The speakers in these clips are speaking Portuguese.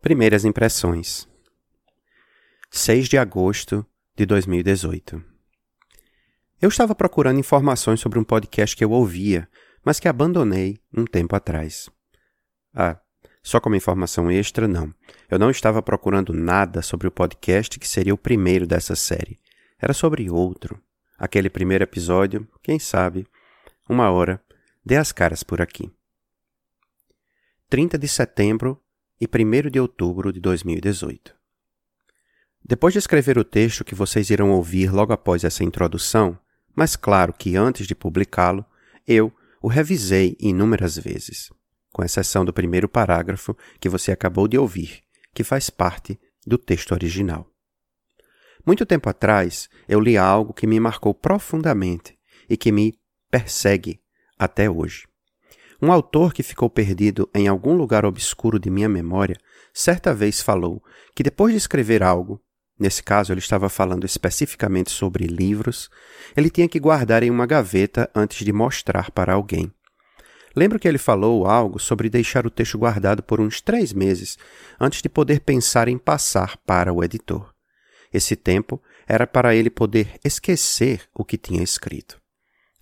Primeiras impressões. 6 de agosto de 2018. Eu estava procurando informações sobre um podcast que eu ouvia, mas que abandonei um tempo atrás. Ah, só como informação extra, não. Eu não estava procurando nada sobre o podcast que seria o primeiro dessa série. Era sobre outro. Aquele primeiro episódio, quem sabe, uma hora, dê as caras por aqui. 30 de setembro e 1 de outubro de 2018. Depois de escrever o texto que vocês irão ouvir logo após essa introdução, mas claro que antes de publicá-lo, eu o revisei inúmeras vezes, com exceção do primeiro parágrafo que você acabou de ouvir, que faz parte do texto original. Muito tempo atrás, eu li algo que me marcou profundamente e que me persegue até hoje. Um autor que ficou perdido em algum lugar obscuro de minha memória certa vez falou que depois de escrever algo, nesse caso ele estava falando especificamente sobre livros, ele tinha que guardar em uma gaveta antes de mostrar para alguém. Lembro que ele falou algo sobre deixar o texto guardado por uns três meses antes de poder pensar em passar para o editor. Esse tempo era para ele poder esquecer o que tinha escrito.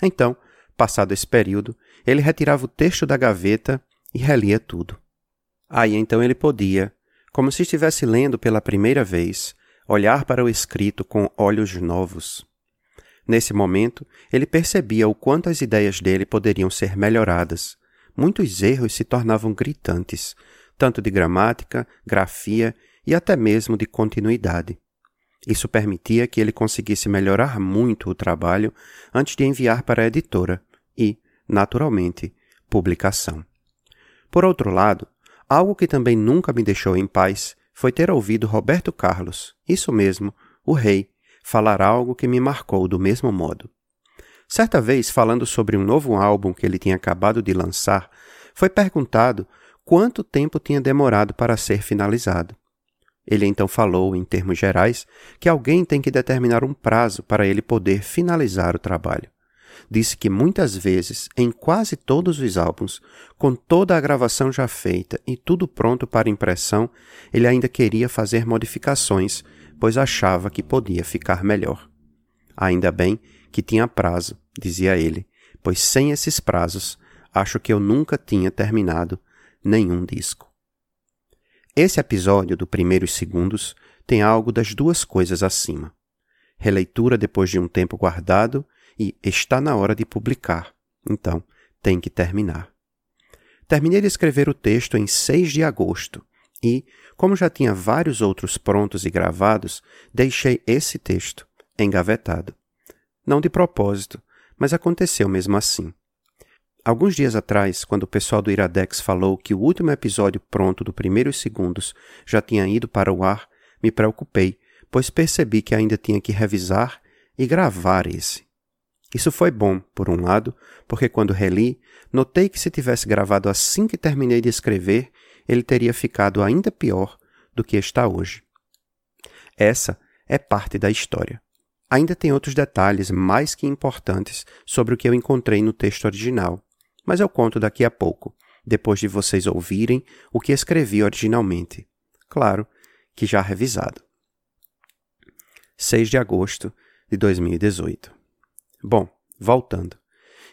Então, passado esse período, ele retirava o texto da gaveta e relia tudo. Aí então ele podia, como se estivesse lendo pela primeira vez, olhar para o escrito com olhos novos. Nesse momento, ele percebia o quanto as ideias dele poderiam ser melhoradas. Muitos erros se tornavam gritantes, tanto de gramática, grafia e até mesmo de continuidade. Isso permitia que ele conseguisse melhorar muito o trabalho antes de enviar para a editora e, naturalmente, publicação. Por outro lado, algo que também nunca me deixou em paz foi ter ouvido Roberto Carlos, isso mesmo, o rei, falar algo que me marcou do mesmo modo. Certa vez, falando sobre um novo álbum que ele tinha acabado de lançar, foi perguntado quanto tempo tinha demorado para ser finalizado. Ele então falou, em termos gerais, que alguém tem que determinar um prazo para ele poder finalizar o trabalho disse que muitas vezes, em quase todos os álbuns, com toda a gravação já feita e tudo pronto para impressão, ele ainda queria fazer modificações, pois achava que podia ficar melhor. Ainda bem que tinha prazo, dizia ele, pois sem esses prazos, acho que eu nunca tinha terminado nenhum disco. Esse episódio do Primeiros Segundos tem algo das duas coisas acima. Releitura depois de um tempo guardado e está na hora de publicar, então tem que terminar. Terminei de escrever o texto em 6 de agosto e, como já tinha vários outros prontos e gravados, deixei esse texto engavetado. Não de propósito, mas aconteceu mesmo assim. Alguns dias atrás, quando o pessoal do Iradex falou que o último episódio pronto do Primeiros Segundos já tinha ido para o ar, me preocupei, pois percebi que ainda tinha que revisar e gravar esse. Isso foi bom, por um lado, porque quando reli, notei que se tivesse gravado assim que terminei de escrever, ele teria ficado ainda pior do que está hoje. Essa é parte da história. Ainda tem outros detalhes mais que importantes sobre o que eu encontrei no texto original, mas eu conto daqui a pouco, depois de vocês ouvirem o que escrevi originalmente. Claro que já revisado. 6 de agosto de 2018. Bom, voltando.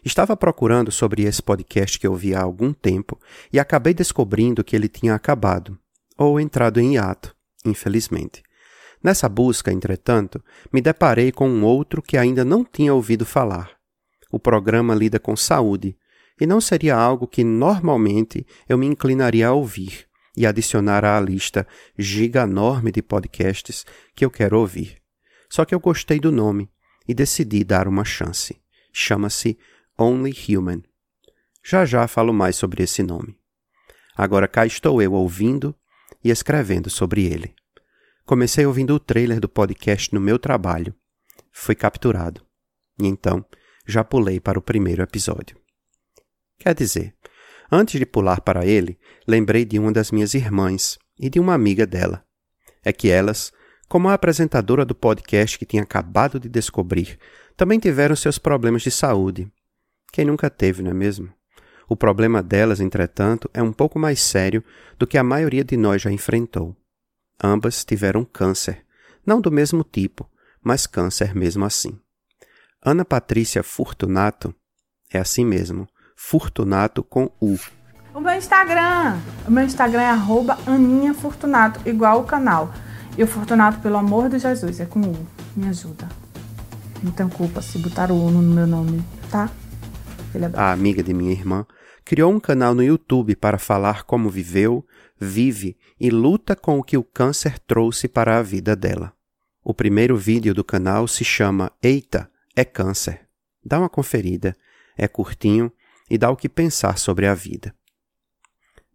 Estava procurando sobre esse podcast que eu vi há algum tempo e acabei descobrindo que ele tinha acabado, ou entrado em hiato, infelizmente. Nessa busca, entretanto, me deparei com um outro que ainda não tinha ouvido falar. O programa lida com saúde, e não seria algo que normalmente eu me inclinaria a ouvir e adicionar à lista giga enorme de podcasts que eu quero ouvir. Só que eu gostei do nome e decidi dar uma chance. Chama-se Only Human. Já já falo mais sobre esse nome. Agora cá estou eu ouvindo e escrevendo sobre ele. Comecei ouvindo o trailer do podcast no meu trabalho. Fui capturado. E então já pulei para o primeiro episódio. Quer dizer, antes de pular para ele, lembrei de uma das minhas irmãs e de uma amiga dela. é que elas, como a apresentadora do podcast que tinha acabado de descobrir, também tiveram seus problemas de saúde. Quem nunca teve, não é mesmo? O problema delas, entretanto, é um pouco mais sério do que a maioria de nós já enfrentou. Ambas tiveram câncer, não do mesmo tipo, mas câncer mesmo assim. Ana Patrícia Fortunato é assim mesmo, Fortunato com U. O meu Instagram, o meu Instagram é arroba Aninha Fortunato, igual o canal. E o Fortunato, pelo amor de Jesus, é com U. Me ajuda. Não tenho culpa se botar o U no meu nome, tá? É a amiga de minha irmã criou um canal no YouTube para falar como viveu, vive e luta com o que o câncer trouxe para a vida dela. O primeiro vídeo do canal se chama Eita, é câncer. Dá uma conferida, é curtinho e dá o que pensar sobre a vida.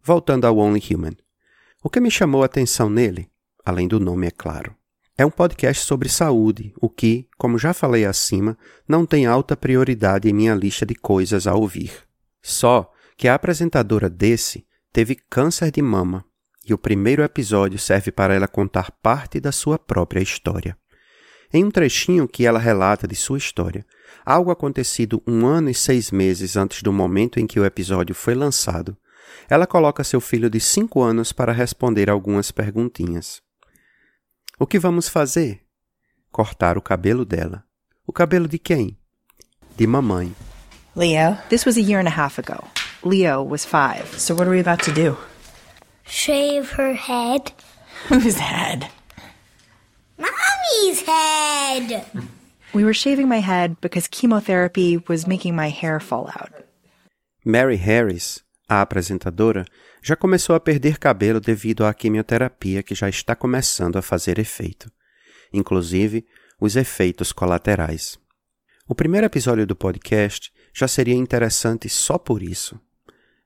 Voltando ao Only Human. O que me chamou a atenção nele, além do nome, é claro, é um podcast sobre saúde, o que, como já falei acima, não tem alta prioridade em minha lista de coisas a ouvir. Só que a apresentadora desse teve câncer de mama e o primeiro episódio serve para ela contar parte da sua própria história. Em um trechinho que ela relata de sua história, algo acontecido um ano e seis meses antes do momento em que o episódio foi lançado, ela coloca seu filho de cinco anos para responder algumas perguntinhas. O que vamos fazer? Cortar o cabelo dela. O cabelo de quem? De mamãe. Leo, this was a year and a half ago. Leo was five. So what are we about to do? Shave her head. Whose head? Mommy's head! We were shaving my head because chemotherapy was making my hair fall out. Mary Harris, a apresentadora, já começou a perder cabelo devido à quimioterapia que já está começando a fazer efeito, inclusive os efeitos colaterais. O primeiro episódio do podcast já seria interessante só por isso.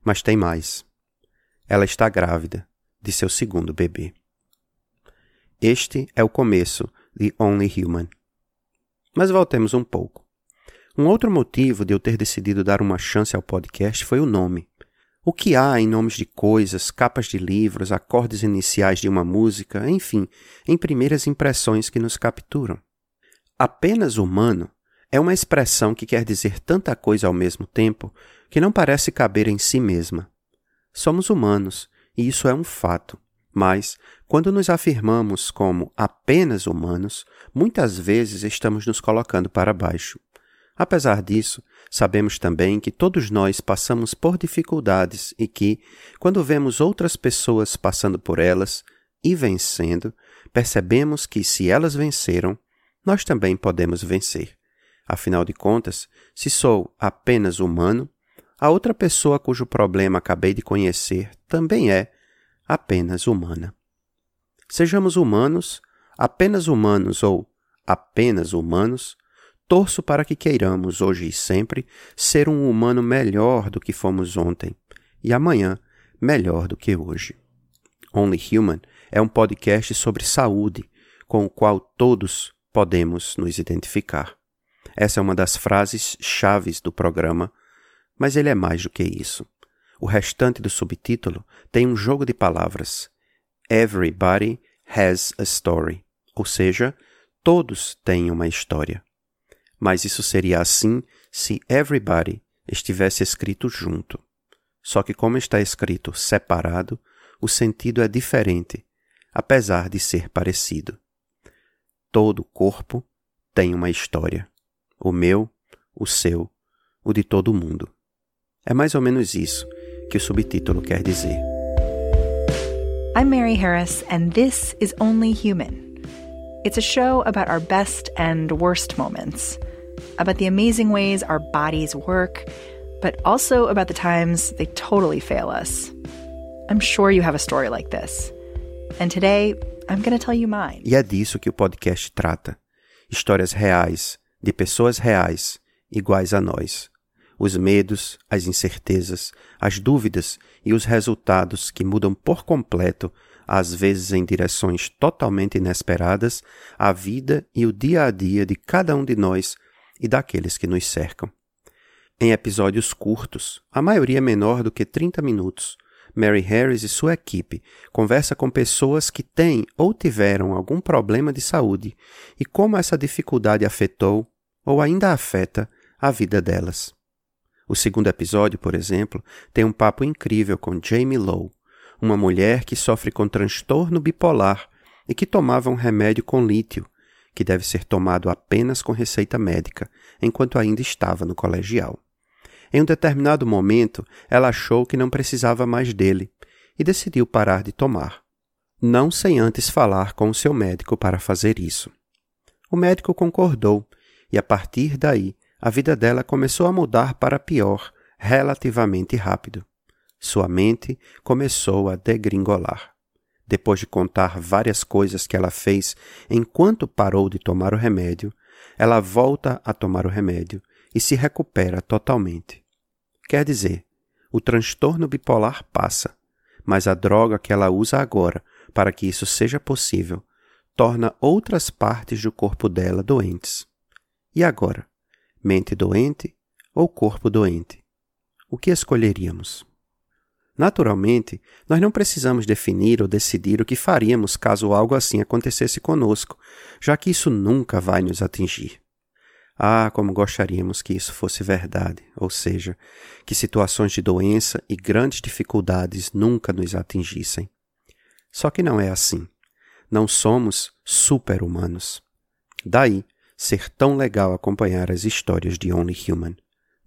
Mas tem mais. Ela está grávida de seu segundo bebê. Este é o começo de Only Human. Mas voltemos um pouco. Um outro motivo de eu ter decidido dar uma chance ao podcast foi o nome. O que há em nomes de coisas, capas de livros, acordes iniciais de uma música, enfim, em primeiras impressões que nos capturam? Apenas humano é uma expressão que quer dizer tanta coisa ao mesmo tempo que não parece caber em si mesma. Somos humanos, e isso é um fato. Mas, quando nos afirmamos como apenas humanos, muitas vezes estamos nos colocando para baixo. Apesar disso, sabemos também que todos nós passamos por dificuldades e que, quando vemos outras pessoas passando por elas e vencendo, percebemos que se elas venceram, nós também podemos vencer. Afinal de contas, se sou apenas humano, a outra pessoa cujo problema acabei de conhecer também é apenas humana. Sejamos humanos, apenas humanos ou apenas humanos, torço para que queiramos, hoje e sempre, ser um humano melhor do que fomos ontem e amanhã melhor do que hoje. Only Human é um podcast sobre saúde com o qual todos podemos nos identificar. Essa é uma das frases chaves do programa, mas ele é mais do que isso. O restante do subtítulo tem um jogo de palavras. Everybody has a story, ou seja, todos têm uma história. Mas isso seria assim se everybody estivesse escrito junto. Só que, como está escrito separado, o sentido é diferente, apesar de ser parecido. Todo corpo tem uma história. O meu, o seu, o de todo mundo. É mais ou menos isso que o subtítulo quer dizer. I'm Mary Harris, and this is Only Human. It's a show about our best and worst moments, about the amazing ways our bodies work, but also about the times they totally fail us. I'm sure you have a story like this. And today, I'm going to tell you mine. E é disso que o podcast trata. Histórias reais, de pessoas reais, iguais a nós os medos, as incertezas, as dúvidas e os resultados que mudam por completo, às vezes em direções totalmente inesperadas, a vida e o dia a dia de cada um de nós e daqueles que nos cercam. Em episódios curtos, a maioria menor do que 30 minutos, Mary Harris e sua equipe conversa com pessoas que têm ou tiveram algum problema de saúde e como essa dificuldade afetou ou ainda afeta a vida delas. O segundo episódio, por exemplo, tem um papo incrível com Jamie Lowe, uma mulher que sofre com transtorno bipolar e que tomava um remédio com lítio, que deve ser tomado apenas com receita médica, enquanto ainda estava no colegial. Em um determinado momento, ela achou que não precisava mais dele e decidiu parar de tomar. Não sem antes falar com o seu médico para fazer isso. O médico concordou e, a partir daí, a vida dela começou a mudar para pior relativamente rápido. Sua mente começou a degringolar. Depois de contar várias coisas que ela fez enquanto parou de tomar o remédio, ela volta a tomar o remédio e se recupera totalmente. Quer dizer, o transtorno bipolar passa, mas a droga que ela usa agora para que isso seja possível torna outras partes do corpo dela doentes. E agora? Mente doente ou corpo doente? O que escolheríamos? Naturalmente, nós não precisamos definir ou decidir o que faríamos caso algo assim acontecesse conosco, já que isso nunca vai nos atingir. Ah, como gostaríamos que isso fosse verdade, ou seja, que situações de doença e grandes dificuldades nunca nos atingissem. Só que não é assim. Não somos super-humanos. Daí ser tão legal acompanhar as histórias de Only Human.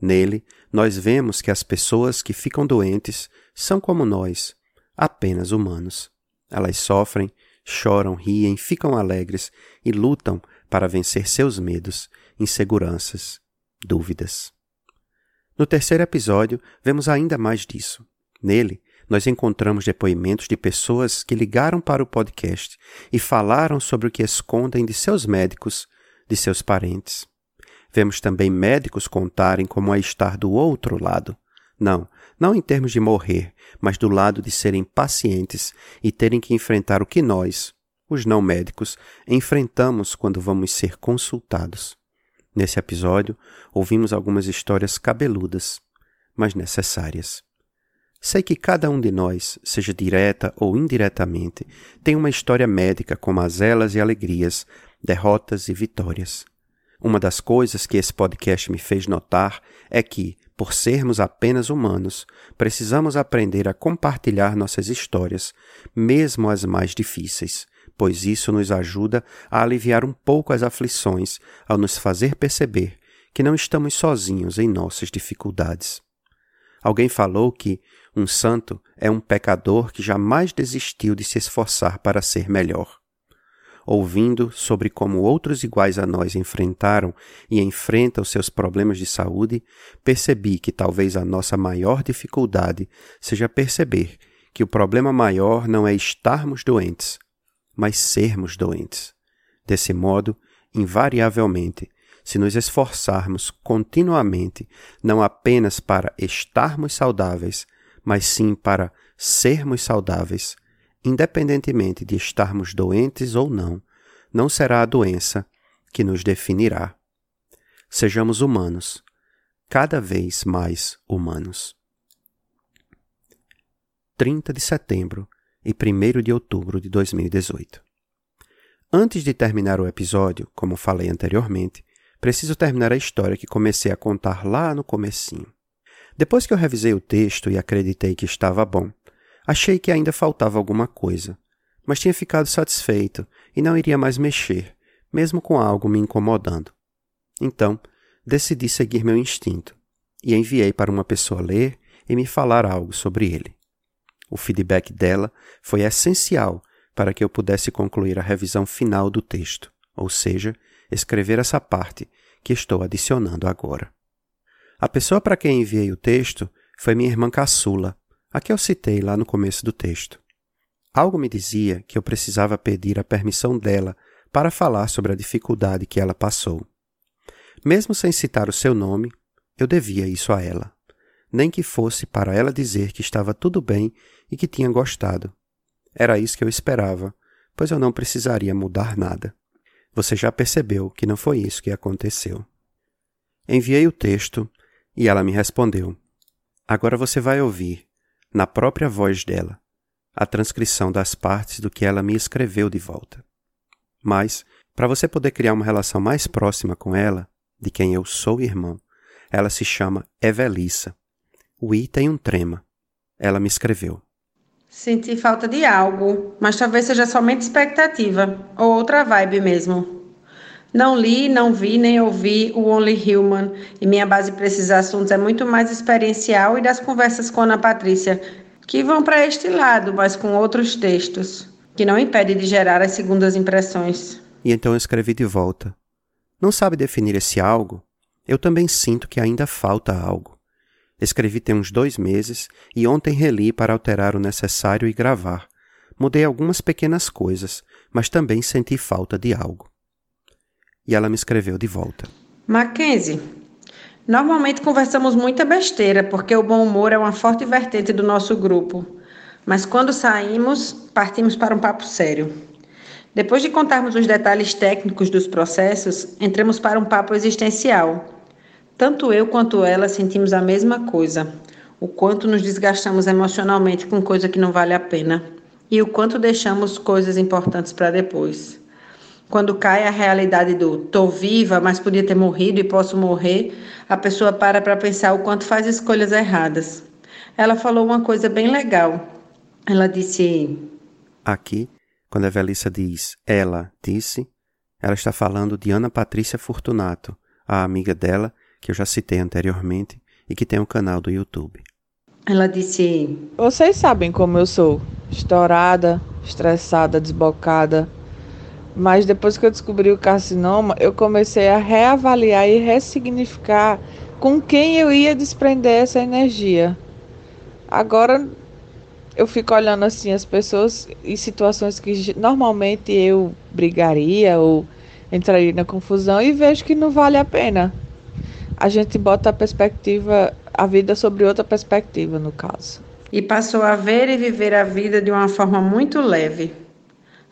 Nele, nós vemos que as pessoas que ficam doentes são como nós, apenas humanos. Elas sofrem, choram, riem, ficam alegres e lutam para vencer seus medos, inseguranças, dúvidas. No terceiro episódio, vemos ainda mais disso. Nele, nós encontramos depoimentos de pessoas que ligaram para o podcast e falaram sobre o que escondem de seus médicos, de seus parentes. Vemos também médicos contarem como é estar do outro lado. Não, não em termos de morrer, mas do lado de serem pacientes e terem que enfrentar o que nós, os não médicos, enfrentamos quando vamos ser consultados. Nesse episódio, ouvimos algumas histórias cabeludas, mas necessárias. Sei que cada um de nós, seja direta ou indiretamente, tem uma história médica com mazelas e alegrias, derrotas e vitórias. Uma das coisas que esse podcast me fez notar é que, por sermos apenas humanos, precisamos aprender a compartilhar nossas histórias, mesmo as mais difíceis, pois isso nos ajuda a aliviar um pouco as aflições ao nos fazer perceber que não estamos sozinhos em nossas dificuldades. Alguém falou que um santo é um pecador que jamais desistiu de se esforçar para ser melhor. Ouvindo sobre como outros iguais a nós enfrentaram e enfrentam seus problemas de saúde, percebi que talvez a nossa maior dificuldade seja perceber que o problema maior não é estarmos doentes, mas sermos doentes. Desse modo, invariavelmente, se nos esforçarmos continuamente, não apenas para estarmos saudáveis, mas sim para sermos saudáveis, independentemente de estarmos doentes ou não, não será a doença que nos definirá. Sejamos humanos, cada vez mais humanos. 30 de setembro e 1 de outubro de 2018. Antes de terminar o episódio, como falei anteriormente, preciso terminar a história que comecei a contar lá no comecinho. Depois que eu revisei o texto e acreditei que estava bom, achei que ainda faltava alguma coisa, mas tinha ficado satisfeito e não iria mais mexer, mesmo com algo me incomodando. Então, decidi seguir meu instinto e enviei para uma pessoa ler e me falar algo sobre ele. O feedback dela foi essencial para que eu pudesse concluir a revisão final do texto, ou seja, escrever essa parte que estou adicionando agora. A pessoa para quem enviei o texto foi minha irmã caçula, a que eu citei lá no começo do texto. Algo me dizia que eu precisava pedir a permissão dela para falar sobre a dificuldade que ela passou. Mesmo sem citar o seu nome, eu devia isso a ela nem que fosse para ela dizer que estava tudo bem e que tinha gostado. Era isso que eu esperava, pois eu não precisaria mudar nada. Você já percebeu que não foi isso que aconteceu. Enviei o texto e ela me respondeu: Agora você vai ouvir. Na própria voz dela, a transcrição das partes do que ela me escreveu de volta. Mas, para você poder criar uma relação mais próxima com ela, de quem eu sou irmão, ela se chama Evelissa. O I tem um trema. Ela me escreveu. Senti falta de algo, mas talvez seja somente expectativa, ou outra vibe mesmo. Não li, não vi, nem ouvi o Only Human, e minha base para esses assuntos é muito mais experiencial e das conversas com Ana Patrícia, que vão para este lado, mas com outros textos, que não impede de gerar as segundas impressões. E então eu escrevi de volta. Não sabe definir esse algo? Eu também sinto que ainda falta algo. Escrevi tem uns dois meses e ontem reli para alterar o necessário e gravar. Mudei algumas pequenas coisas, mas também senti falta de algo. E ela me escreveu de volta. Mackenzie, normalmente conversamos muita besteira, porque o bom humor é uma forte vertente do nosso grupo. Mas quando saímos, partimos para um papo sério. Depois de contarmos os detalhes técnicos dos processos, entramos para um papo existencial. Tanto eu quanto ela sentimos a mesma coisa: o quanto nos desgastamos emocionalmente com coisa que não vale a pena e o quanto deixamos coisas importantes para depois. Quando cai a realidade do tô viva, mas podia ter morrido e posso morrer, a pessoa para para pensar o quanto faz escolhas erradas. Ela falou uma coisa bem legal. Ela disse: Aqui, quando a Velissa diz ela disse, ela está falando de Ana Patrícia Fortunato, a amiga dela que eu já citei anteriormente e que tem um canal do YouTube. Ela disse: Vocês sabem como eu sou, estourada, estressada, desbocada. Mas depois que eu descobri o carcinoma, eu comecei a reavaliar e ressignificar com quem eu ia desprender essa energia. Agora eu fico olhando assim as pessoas em situações que normalmente eu brigaria ou entraria na confusão e vejo que não vale a pena a gente bota a perspectiva, a vida sobre outra perspectiva, no caso. E passou a ver e viver a vida de uma forma muito leve.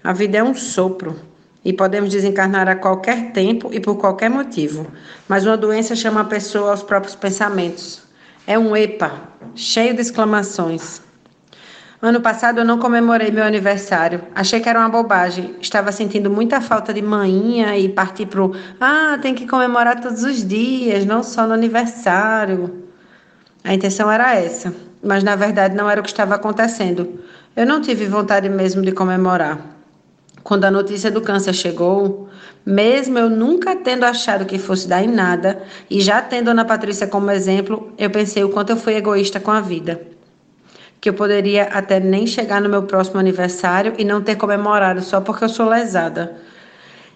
A vida é um sopro e podemos desencarnar a qualquer tempo e por qualquer motivo, mas uma doença chama a pessoa aos próprios pensamentos. É um EPA, cheio de exclamações. Ano passado eu não comemorei meu aniversário. Achei que era uma bobagem. Estava sentindo muita falta de manhinha e parti pro ah, tem que comemorar todos os dias, não só no aniversário. A intenção era essa, mas na verdade não era o que estava acontecendo. Eu não tive vontade mesmo de comemorar. Quando a notícia do câncer chegou, mesmo eu nunca tendo achado que fosse dar em nada e já tendo Ana Patrícia como exemplo, eu pensei o quanto eu fui egoísta com a vida que eu poderia até nem chegar no meu próximo aniversário e não ter comemorado só porque eu sou lesada.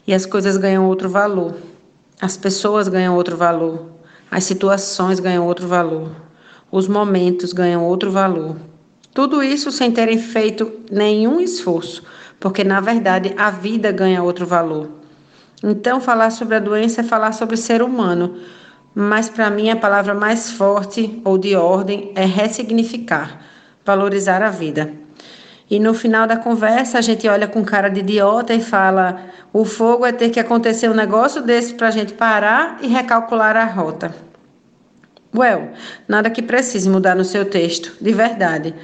E as coisas ganham outro valor. As pessoas ganham outro valor. As situações ganham outro valor. Os momentos ganham outro valor. Tudo isso sem terem feito nenhum esforço, porque na verdade a vida ganha outro valor. Então, falar sobre a doença é falar sobre o ser humano, mas para mim a palavra mais forte ou de ordem é ressignificar valorizar a vida. E no final da conversa a gente olha com cara de idiota e fala: o fogo é ter que acontecer um negócio desse para a gente parar e recalcular a rota. Well, nada que precise mudar no seu texto, de verdade.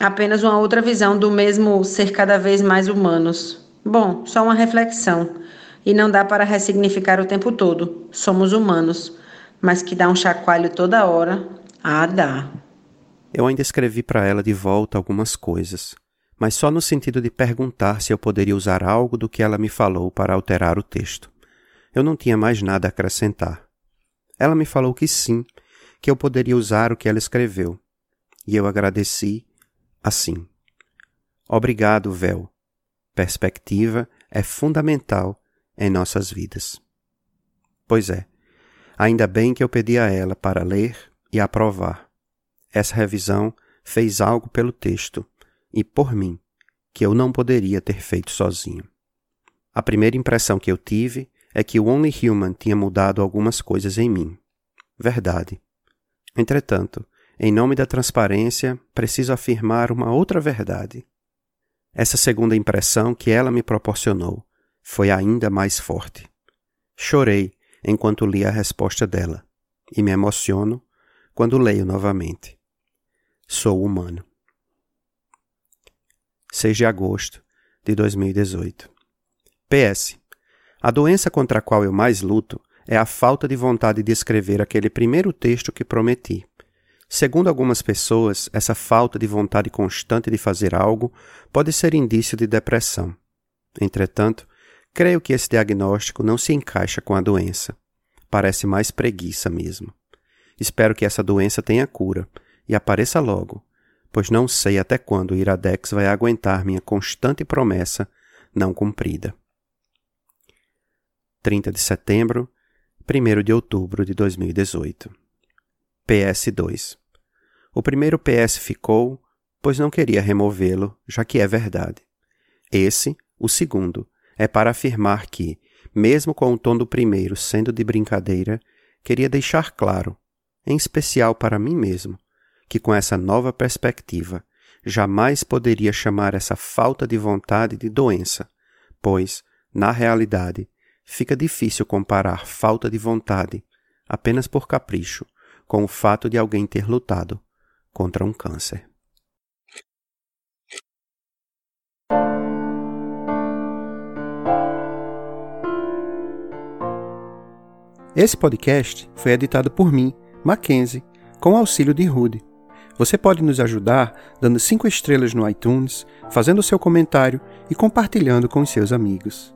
Apenas uma outra visão do mesmo ser cada vez mais humanos. Bom, só uma reflexão. E não dá para ressignificar o tempo todo. Somos humanos. Mas que dá um chacoalho toda hora. Ah, dá. Eu ainda escrevi para ela de volta algumas coisas, mas só no sentido de perguntar se eu poderia usar algo do que ela me falou para alterar o texto. Eu não tinha mais nada a acrescentar. Ela me falou que sim, que eu poderia usar o que ela escreveu, e eu agradeci assim. Obrigado, Véu. Perspectiva é fundamental em nossas vidas. Pois é, ainda bem que eu pedi a ela para ler e aprovar essa revisão fez algo pelo texto e por mim que eu não poderia ter feito sozinho. A primeira impressão que eu tive é que o Only Human tinha mudado algumas coisas em mim. Verdade. Entretanto, em nome da transparência, preciso afirmar uma outra verdade. Essa segunda impressão que ela me proporcionou foi ainda mais forte. Chorei enquanto li a resposta dela e me emociono quando leio novamente. Sou humano. 6 de agosto de 2018. PS. A doença contra a qual eu mais luto é a falta de vontade de escrever aquele primeiro texto que prometi. Segundo algumas pessoas, essa falta de vontade constante de fazer algo pode ser indício de depressão. Entretanto, creio que esse diagnóstico não se encaixa com a doença. Parece mais preguiça mesmo. Espero que essa doença tenha cura e apareça logo, pois não sei até quando o Iradex vai aguentar minha constante promessa não cumprida. 30 de setembro, 1 de outubro de 2018. PS2. O primeiro PS ficou, pois não queria removê-lo, já que é verdade. Esse, o segundo, é para afirmar que, mesmo com o tom do primeiro sendo de brincadeira, queria deixar claro, em especial para mim mesmo, que com essa nova perspectiva jamais poderia chamar essa falta de vontade de doença, pois, na realidade, fica difícil comparar falta de vontade, apenas por capricho, com o fato de alguém ter lutado contra um câncer. Esse podcast foi editado por mim, Mackenzie, com auxílio de Rude. Você pode nos ajudar dando cinco estrelas no iTunes, fazendo seu comentário e compartilhando com seus amigos.